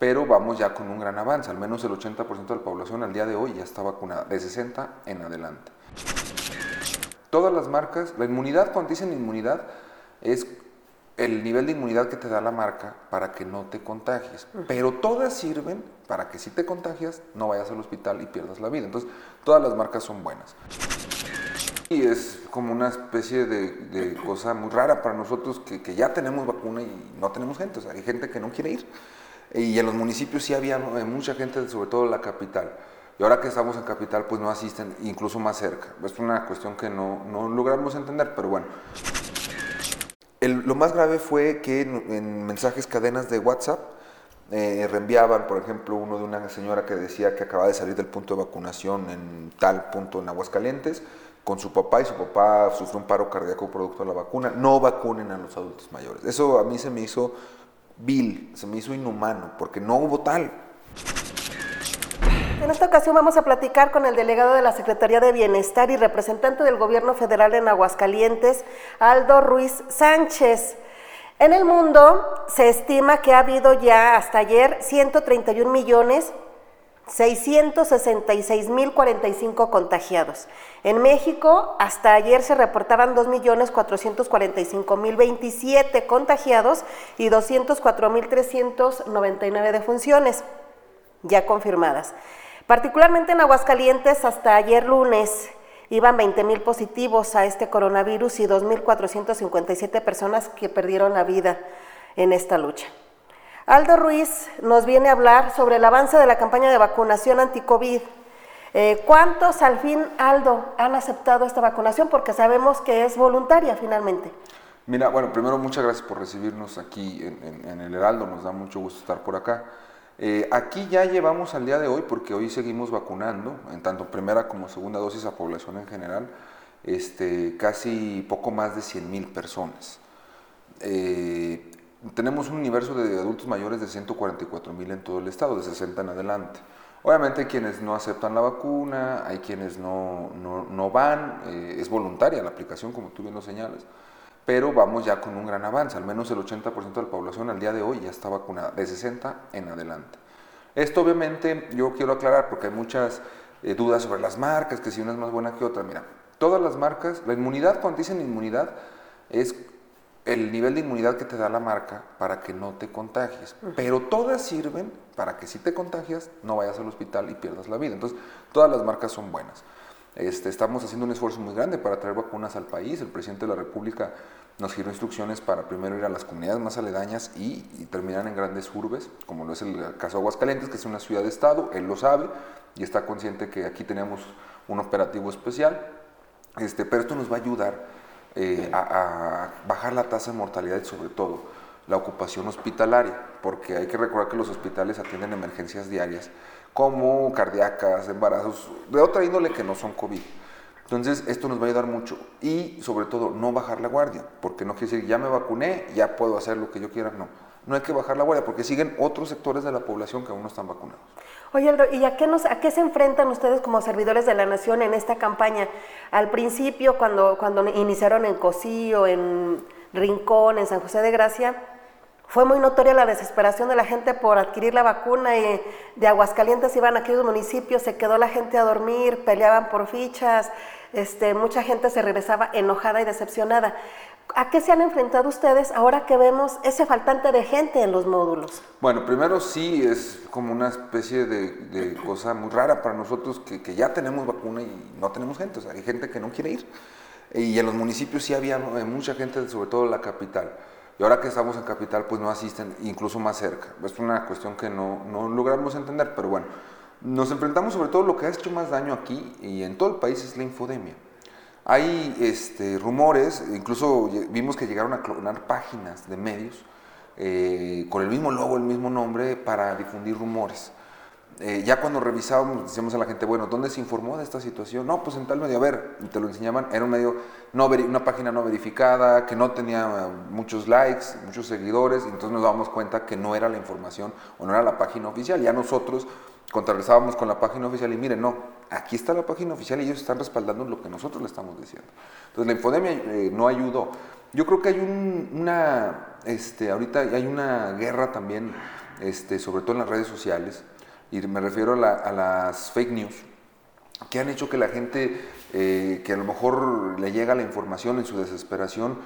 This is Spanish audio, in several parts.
pero vamos ya con un gran avance, al menos el 80% de la población al día de hoy ya está vacunada, de 60 en adelante. Todas las marcas, la inmunidad, cuando dicen inmunidad, es el nivel de inmunidad que te da la marca para que no te contagies. Pero todas sirven para que si te contagias no vayas al hospital y pierdas la vida. Entonces, todas las marcas son buenas. Y es como una especie de, cosa muy rara para nosotros que, ya tenemos vacuna y no tenemos gente. O sea, hay gente que no quiere ir. Y en los municipios sí había mucha gente, sobre todo en la capital. Y ahora que estamos en capital, pues no asisten, incluso más cerca. Es una cuestión que no, no logramos entender, pero bueno. lo más grave fue que en, mensajes cadenas de WhatsApp eh, reenviaban, por ejemplo, uno de una señora que decía que acaba de salir del punto de vacunación en tal punto en Aguascalientes con su papá y su papá sufrió un paro cardíaco producto de la vacuna. No vacunen a los adultos mayores. Eso a mí se me hizo vil, se me hizo inhumano, porque no hubo tal. En esta ocasión vamos a platicar con el delegado de la Secretaría de Bienestar y representante del Gobierno Federal en Aguascalientes, Aldo Ruiz Sánchez. En el mundo se estima que ha habido ya hasta ayer 131 millones 666.045 contagiados. En México, hasta ayer se reportaban 2.445.027 contagiados y 204.399 defunciones ya confirmadas. Particularmente en Aguascalientes, hasta ayer lunes iban 20 mil positivos a este coronavirus y 2.457 personas que perdieron la vida en esta lucha. Aldo Ruiz nos viene a hablar sobre el avance de la campaña de vacunación anti-COVID. Eh, ¿Cuántos al fin, Aldo, han aceptado esta vacunación? Porque sabemos que es voluntaria finalmente. Mira, bueno, primero muchas gracias por recibirnos aquí en el Heraldo, nos da mucho gusto estar por acá. Eh, aquí ya llevamos al día de hoy, porque hoy seguimos vacunando, en tanto primera como segunda dosis a población en general, este, casi poco más de 100 mil personas. Eh, tenemos un universo de adultos mayores de 144 mil en todo el estado, de 60 en adelante. Obviamente hay quienes no aceptan la vacuna, hay quienes no, no, van, eh, es voluntaria la aplicación, como tú bien lo señalas pero vamos ya con un gran avance, al menos el 80% de la población al día de hoy ya está vacunada, de 60 en adelante. Esto obviamente yo quiero aclarar porque hay muchas eh, dudas sobre las marcas, que si una es más buena que otra. Mira, todas las marcas, la inmunidad, cuando dicen inmunidad, es el nivel de inmunidad que te da la marca para que no te contagies. Pero todas sirven para que si te contagias no vayas al hospital y pierdas la vida. Entonces, todas las marcas son buenas. Este, estamos haciendo un esfuerzo muy grande para traer vacunas al país. El presidente de la República nos giró instrucciones para primero ir a las comunidades más aledañas y, terminar en grandes urbes, como lo es el caso de Aguascalientes, que es una ciudad-estado, él lo sabe y está consciente que aquí tenemos un operativo especial, este, pero esto nos va a ayudar eh, a, bajar la tasa de mortalidad y sobre todo la ocupación hospitalaria, porque hay que recordar que los hospitales atienden emergencias diarias como cardíacas, embarazos, de otra índole que no son COVID. Entonces, esto nos va a ayudar mucho y sobre todo no bajar la guardia, porque no quiere decir ya me vacuné, ya puedo hacer lo que yo quiera, no. No hay que bajar la guardia porque siguen otros sectores de la población que aún no están vacunados. Oye, Aldo, ¿y a qué, nos, a qué se enfrentan ustedes como servidores de la nación en esta campaña? Al principio, cuando, iniciaron en Cosío, en Rincón, en San José de Gracia, fue muy notoria la desesperación de la gente por adquirir la vacuna y de Aguascalientes iban a aquellos municipios, se quedó la gente a dormir, peleaban por fichas, este, mucha gente se regresaba enojada y decepcionada. ¿A qué se han enfrentado ustedes ahora que vemos ese faltante de gente en los módulos? Bueno, primero sí es como una especie de, cosa muy rara para nosotros que, que, ya tenemos vacuna y no tenemos gente, o sea, hay gente que no quiere ir. Y en los municipios sí había mucha gente, sobre todo en la capital. Y ahora que estamos en capital, pues no asisten incluso más cerca. Es una cuestión que no, no logramos entender, pero bueno, nos enfrentamos sobre todo lo que ha hecho más daño aquí y en todo el país es la infodemia. Hay este, rumores, incluso vimos que llegaron a clonar páginas de medios eh, con el mismo logo, el mismo nombre, para difundir rumores. Eh, ya cuando revisábamos, decíamos a la gente, bueno, ¿dónde se informó de esta situación? No, pues en tal medio, a ver, y te lo enseñaban, era un medio, no una página no verificada, que no tenía muchos likes, muchos seguidores, y entonces nos dábamos cuenta que no era la información o no era la página oficial. Ya nosotros contrarrestábamos con la página oficial y miren, no, aquí está la página oficial y ellos están respaldando lo que nosotros le estamos diciendo. Entonces la infodemia eh, no ayudó. Yo creo que hay una, este, ahorita hay una guerra también este, sobre todo en las redes sociales, y me refiero a, las fake news, que han hecho que la gente, eh, que a lo mejor le llega la información en su desesperación,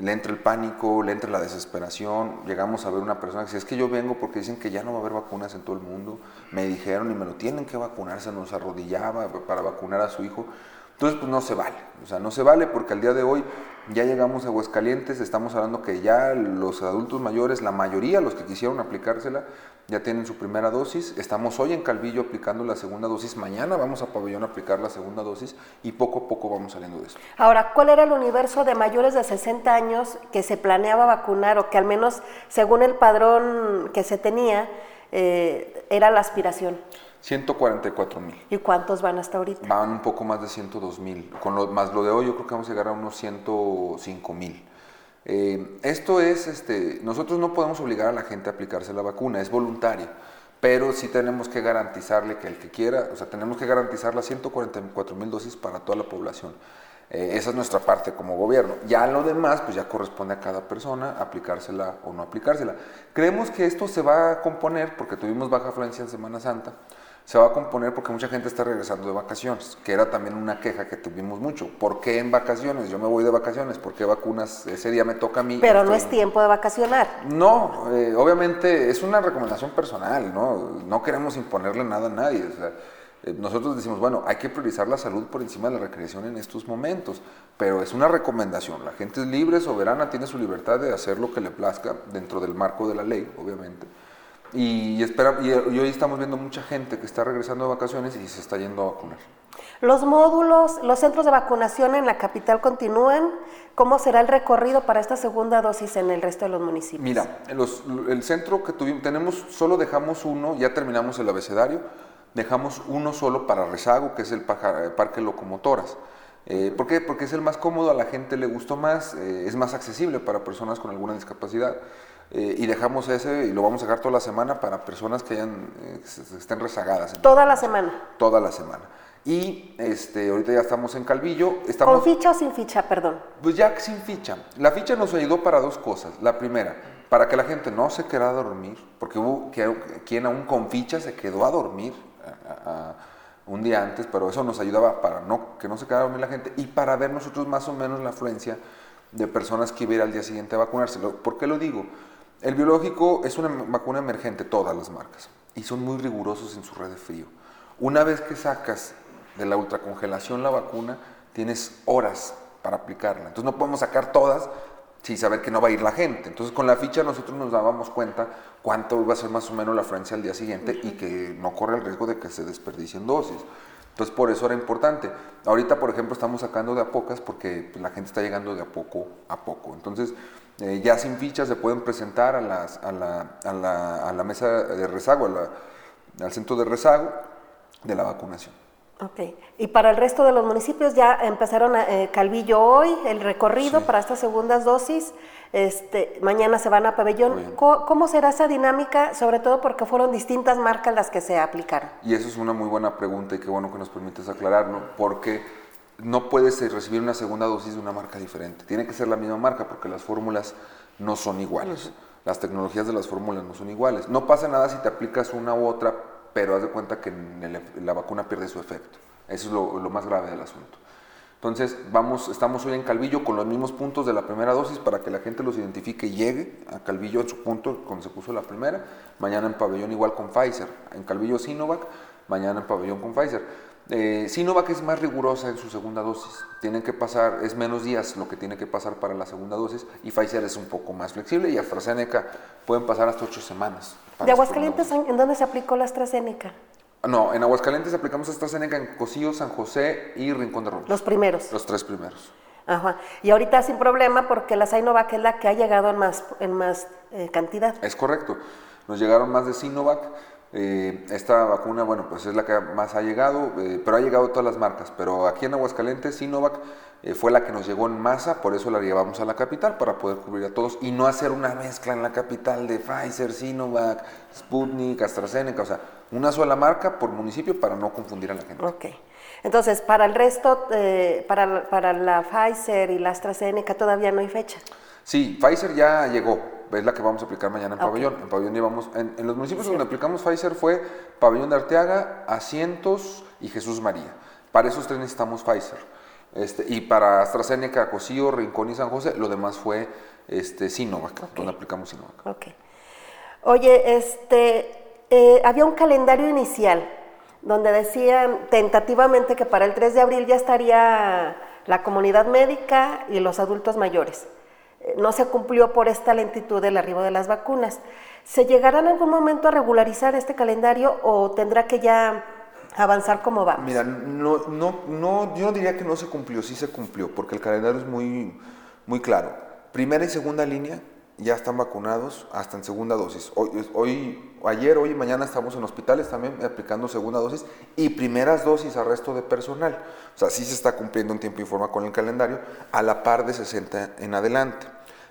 le entre el pánico, le entre la desesperación, llegamos a ver una persona que dice, es que yo vengo porque dicen que ya no va a haber vacunas en todo el mundo, me dijeron y me lo tienen que vacunar, se nos arrodillaba para vacunar a su hijo. Entonces, pues no se vale, o sea, no se vale porque al día de hoy ya llegamos a Aguascalientes, estamos hablando que ya los adultos mayores, la mayoría, los que quisieron aplicársela, ya tienen su primera dosis. Estamos hoy en Calvillo aplicando la segunda dosis. Mañana vamos a Pabellón a aplicar la segunda dosis y poco a poco vamos saliendo de eso. Ahora, ¿cuál era el universo de mayores de 60 años que se planeaba vacunar o que al menos según el padrón que se tenía eh, era la aspiración? 144 mil. ¿Y cuántos van hasta ahorita? Van un poco más de 102 mil. Con lo, más lo de hoy yo creo que vamos a llegar a unos 105 mil. Eh, esto es, este, nosotros no podemos obligar a la gente a aplicarse la vacuna, es voluntaria, pero sí tenemos que garantizarle que el que quiera, o sea, tenemos que garantizar las 144 mil dosis para toda la población. Eh, esa es nuestra parte como gobierno. Ya lo demás, pues ya corresponde a cada persona aplicársela o no aplicársela. Creemos que esto se va a componer, porque tuvimos baja afluencia en Semana Santa, se va a componer porque mucha gente está regresando de vacaciones, que era también una queja que tuvimos mucho. ¿Por qué en vacaciones? Yo me voy de vacaciones, ¿por qué vacunas? Ese día me toca a mí. Pero no es tiempo de vacacionar. No, eh, obviamente es una recomendación personal, ¿no? No queremos imponerle nada a nadie. Eh, nosotros decimos, bueno, hay que priorizar la salud por encima de la recreación en estos momentos, pero es una recomendación. La gente es libre, soberana, tiene su libertad de hacer lo que le plazca dentro del marco de la ley, obviamente. Y, espera, y, hoy estamos viendo mucha gente que está regresando de vacaciones y se está yendo a vacunar. Los módulos, los centros de vacunación en la capital continúan. ¿Cómo será el recorrido para esta segunda dosis en el resto de los municipios? Mira, el centro que tuvimos, tenemos, solo dejamos uno, ya terminamos el abecedario, dejamos uno solo para rezago, que es el Parque Locomotoras. Eh, ¿Por qué? Porque es el más cómodo, a la gente le gustó más, eh, es más accesible para personas con alguna discapacidad. Eh, y dejamos ese y lo vamos a dejar toda la semana para personas que, hayan, eh, estén rezagadas. ¿Toda la semana? Toda la semana. Y este, ahorita ya estamos en Calvillo. Estamos, ¿Con ficha o sin ficha, perdón? Pues ya sin ficha. La ficha nos ayudó para dos cosas. La primera, para que la gente no se quedara a dormir, porque hubo quien aún con ficha se quedó a dormir un día antes, pero eso nos ayudaba para no, que no se quedara a dormir la gente y para ver nosotros más o menos la afluencia de personas que iban al día siguiente a vacunarse. ¿Por qué lo digo? El biológico es una vacuna emergente, todas las marcas, y son muy rigurosos en su red de frío. Una vez que sacas de la ultracongelación la vacuna, tienes horas para aplicarla. Entonces no podemos sacar todas sin saber que no va a ir la gente. Entonces con la ficha nosotros nos dábamos cuenta cuánto va a ser más o menos la afluencia al día siguiente y que no corre el riesgo de que se desperdicien dosis. Entonces por eso era importante. Ahorita, por ejemplo, estamos sacando de a pocas porque la gente está llegando de a poco a poco. Entonces eh, ya sin fichas se pueden presentar a, las, a, la, a, la, a la, mesa de rezago, al centro de rezago de la vacunación. Ok, y para el resto de los municipios ya empezaron a, eh, Calvillo hoy, el recorrido para estas segundas dosis, este, mañana se van a pabellón. ¿Cómo, ¿Cómo, será esa dinámica? Sobre todo porque fueron distintas marcas las que se aplicaron. Y eso es una muy buena pregunta y qué bueno que nos permites aclararlo, porque no puedes recibir una segunda dosis de una marca diferente. Tiene que ser la misma marca porque las fórmulas no son iguales. Las tecnologías de las fórmulas no son iguales. No pasa nada si te aplicas una u otra, pero haz de cuenta que la vacuna pierde su efecto. Eso es lo, más grave del asunto. Entonces, vamos, estamos hoy en Calvillo con los mismos puntos de la primera dosis para que la gente los identifique y llegue a Calvillo en su punto cuando se puso la primera. Mañana en pabellón igual con Pfizer. En Calvillo Sinovac, mañana en pabellón con Pfizer. Eh, Sinovac es más rigurosa en su segunda dosis. Tienen que pasar, es menos días lo que tiene que pasar para la segunda dosis y Pfizer es un poco más flexible y AstraZeneca pueden pasar hasta ocho semanas. ¿De Aguascalientes en dónde se aplicó la AstraZeneca? No, en Aguascalientes aplicamos AstraZeneca en Cocío, San José y Rincón de Romos. Los primeros. Los tres primeros. Ajá. Y ahorita sin problema porque la Sinovac es la que ha llegado en más, en más eh, cantidad. Es correcto. Nos llegaron más de Sinovac eh, esta vacuna, bueno, pues es la que más ha llegado, eh, pero ha llegado todas las marcas. Pero aquí en Aguascalientes, Sinovac eh, fue la que nos llegó en masa, por eso la llevamos a la capital, para poder cubrir a todos y no hacer una mezcla en la capital de Pfizer, Sinovac, Sputnik, AstraZeneca, o sea, una sola marca por municipio para no confundir a la gente. Ok. Entonces, para el resto, para, para la Pfizer y la AstraZeneca todavía no hay fecha. Sí, Pfizer ya llegó, es la que vamos a aplicar mañana en. Pabellón. En Pabellón llevamos, en, en los municipios donde aplicamos Pfizer fue Pabellón de Arteaga, Asientos y Jesús María. Para esos tres necesitamos Pfizer. Este, y para AstraZeneca, Cocío, Rincón y San José, lo demás fue este, Sinovac, donde aplicamos Sinovac. Ok. Oye, este, eh, había un calendario inicial donde decían tentativamente que para el 3 de abril ya estaría la comunidad médica y los adultos mayores. Eh, No se cumplió por esta lentitud del arribo de las vacunas. ¿Se llegará en algún momento a regularizar este calendario o tendrá que ya avanzar como vamos? Mira, no, no, no, yo no diría que no se cumplió, sí se cumplió, porque el calendario es muy, muy claro. Primera y segunda línea ya están vacunados hasta en segunda dosis. Hoy, hoy, ayer, hoy y mañana estamos en hospitales también aplicando segunda dosis y primeras dosis al resto de personal. O sea, sí se está cumpliendo en tiempo y forma con el calendario, a la par de 60 en adelante.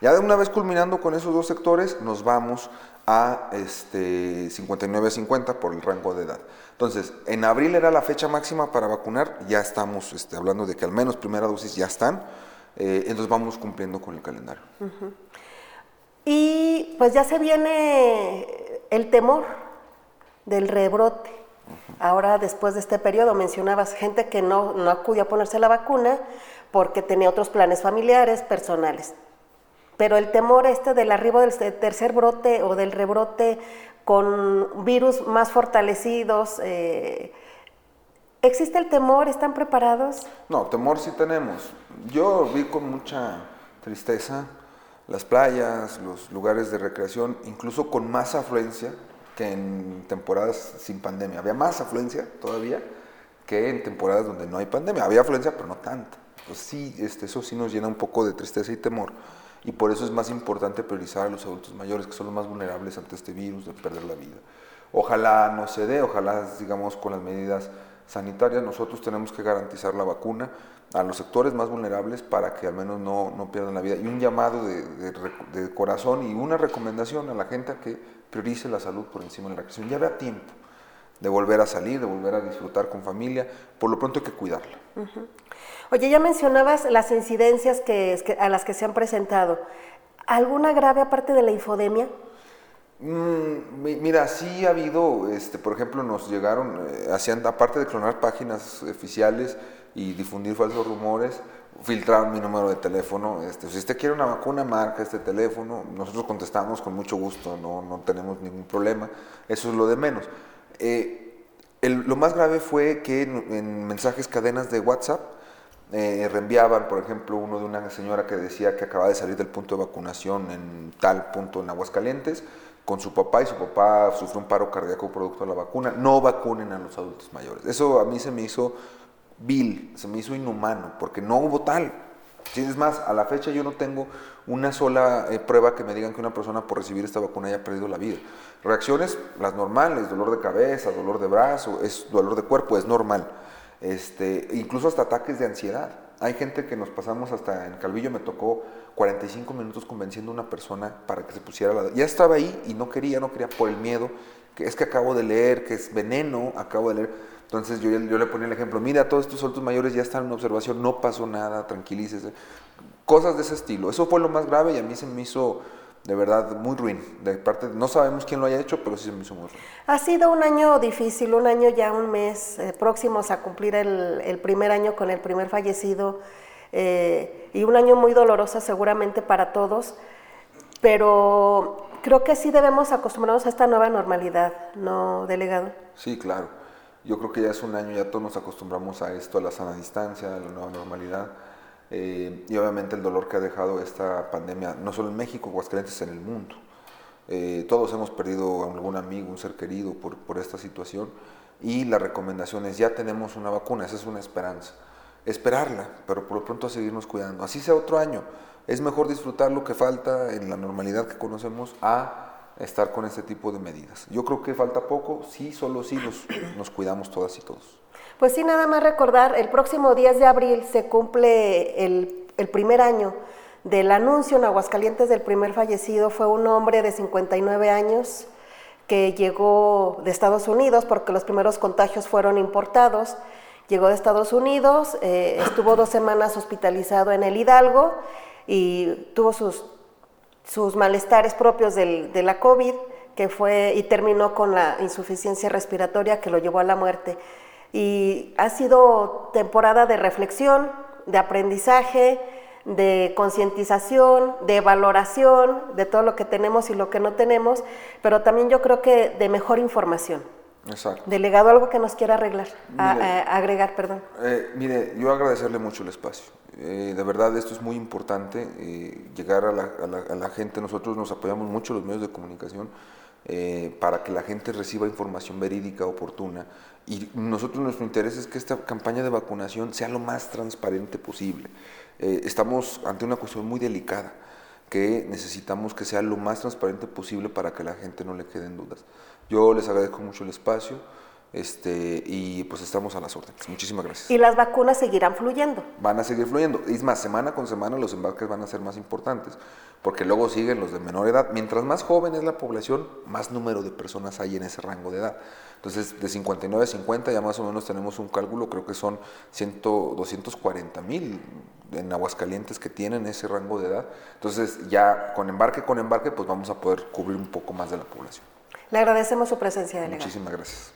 Ya de una vez culminando con esos dos sectores, nos vamos a este, 59 a 50 por el rango de edad. Entonces, en abril era la fecha máxima para vacunar, ya estamos este, hablando de que al menos primera dosis ya están, eh, entonces vamos cumpliendo con el calendario. Y pues ya se viene el temor del rebrote. Ahora, después de este periodo, mencionabas gente que no, no acudió a ponerse la vacuna porque tenía otros planes familiares, personales. Pero el temor este del arribo del tercer brote o del rebrote con virus más fortalecidos, eh, ¿existe el temor? ¿Están preparados? No, temor sí tenemos. Yo vi con mucha tristeza las playas, los lugares de recreación, incluso con más afluencia que en temporadas sin pandemia. Había más afluencia todavía que en temporadas donde no hay pandemia. Había afluencia, pero no tanta. Pues sí, este, eso sí nos llena un poco de tristeza y temor. Y por eso es más importante priorizar a los adultos mayores, que son los más vulnerables ante este virus de perder la vida. Ojalá no se dé, ojalá, digamos, con las medidas sanitarias, nosotros tenemos que garantizar la vacuna a los sectores más vulnerables para que al menos no, no pierdan la vida. Y un llamado de, de de corazón y una recomendación a la gente a que priorice la salud por encima de la recreación. Ya vea tiempo de volver a salir, de volver a disfrutar con familia. Por lo pronto hay que cuidarla. Oye, ya mencionabas las incidencias que, que- a las que se han presentado. ¿Alguna grave aparte de la infodemia? Mm, mi- mira, sí ha habido, este, por ejemplo, nos llegaron, eh, hacían, aparte de clonar páginas oficiales y difundir falsos rumores, filtraron mi número de teléfono. Este, si usted quiere una vacuna, marca este teléfono. Nosotros contestamos con mucho gusto, no, no tenemos ningún problema. Eso es lo de menos. Eh, el- lo más grave fue que en, en mensajes cadenas de WhatsApp eh, reenviaban, por ejemplo, uno de una señora que decía que acaba de salir del punto de vacunación en tal punto en Aguascalientes con su papá y su papá sufrió un paro cardíaco producto de la vacuna. No vacunen a los adultos mayores. Eso a mí se me hizo vil, se me hizo inhumano, porque no hubo tal. Sí, es más, a la fecha yo no tengo una sola eh, prueba que me digan que una persona por recibir esta vacuna haya perdido la vida. Reacciones, las normales, dolor de cabeza, dolor de brazo, es dolor de cuerpo, es normal. Este, incluso hasta ataques de ansiedad. Hay gente que nos pasamos hasta en Calvillo me tocó 45 minutos convenciendo a una persona para que se pusiera la... Ya estaba ahí y no quería, no quería por el miedo, que es que acabo de leer, que es veneno, acabo de leer. Entonces yo, yo le ponía el ejemplo, mira, todos estos adultos mayores ya están en observación, no pasó nada, tranquilícese. Cosas de ese estilo. Eso fue lo más grave y a mí se me hizo de verdad muy ruin. De parte, no sabemos quién lo haya hecho, pero sí se me hizo muy ruin. Ha sido un año difícil, un año ya, un mes, eh, próximos a cumplir el, el primer año con el primer fallecido eh, y un año muy doloroso seguramente para todos, pero creo que sí debemos acostumbrarnos a esta nueva normalidad, ¿no, delegado? Sí, claro. Yo creo que ya es un año, ya todos nos acostumbramos a esto, a la sana distancia, a la nueva normalidad. Eh, y obviamente el dolor que ha dejado esta pandemia, no solo en México, Aguascalientes, en el mundo. Eh, todos hemos perdido algún amigo, un ser querido por, por esta situación. Y la recomendación es, ya tenemos una vacuna, esa es una esperanza. Esperarla, pero por lo pronto a seguirnos cuidando. Así sea otro año. Es mejor disfrutar lo que falta en la normalidad que conocemos a estar con este tipo de medidas. Yo creo que falta poco, sí, solo sí nos, nos cuidamos todas y todos. Pues sí, nada más recordar, el próximo 10 de abril se cumple el, el primer año del anuncio en Aguascalientes del primer fallecido. Fue un hombre de 59 años que llegó de Estados Unidos porque los primeros contagios fueron importados. Llegó de Estados Unidos, eh, estuvo dos semanas hospitalizado en el Hidalgo y tuvo sus sus malestares propios del- de la COVID, que fue y terminó con la insuficiencia respiratoria que lo llevó a la muerte. Y ha sido temporada de reflexión, de aprendizaje, de concientización, de valoración de todo lo que tenemos y lo que no tenemos, pero también yo creo que de mejor información. Exacto. Delegado, algo que nos quiera arreglar, a- Mire. a- agregar, perdón. Eh, mire, yo agradecerle mucho el espacio. Eh, de verdad, esto es muy importante, eh, llegar a la, a la- a la gente. Nosotros nos apoyamos mucho los medios de comunicación para que la gente reciba información verídica, oportuna. Y nosotros nuestro interés es que esta campaña de vacunación sea lo más transparente posible. Estamos ante una cuestión muy delicada que necesitamos que sea lo más transparente posible para que la gente no le queden dudas. Yo les agradezco mucho el espacio este, y pues estamos a las órdenes. Muchísimas gracias. Y las vacunas seguirán fluyendo. Van a seguir fluyendo. Es más, semana con semana los embarques van a ser más importantes, porque luego siguen los de menor edad. Mientras más joven es la población, más número de personas hay en ese rango de edad. Entonces, de 59 a 50 ya más o menos tenemos un cálculo, creo que son 100, 240 mil en Aguascalientes que tienen ese rango de edad. Entonces, ya con embarque con embarque, pues vamos a poder cubrir un poco más de la población. Le agradecemos su presencia, delegado. Muchísimas gracias.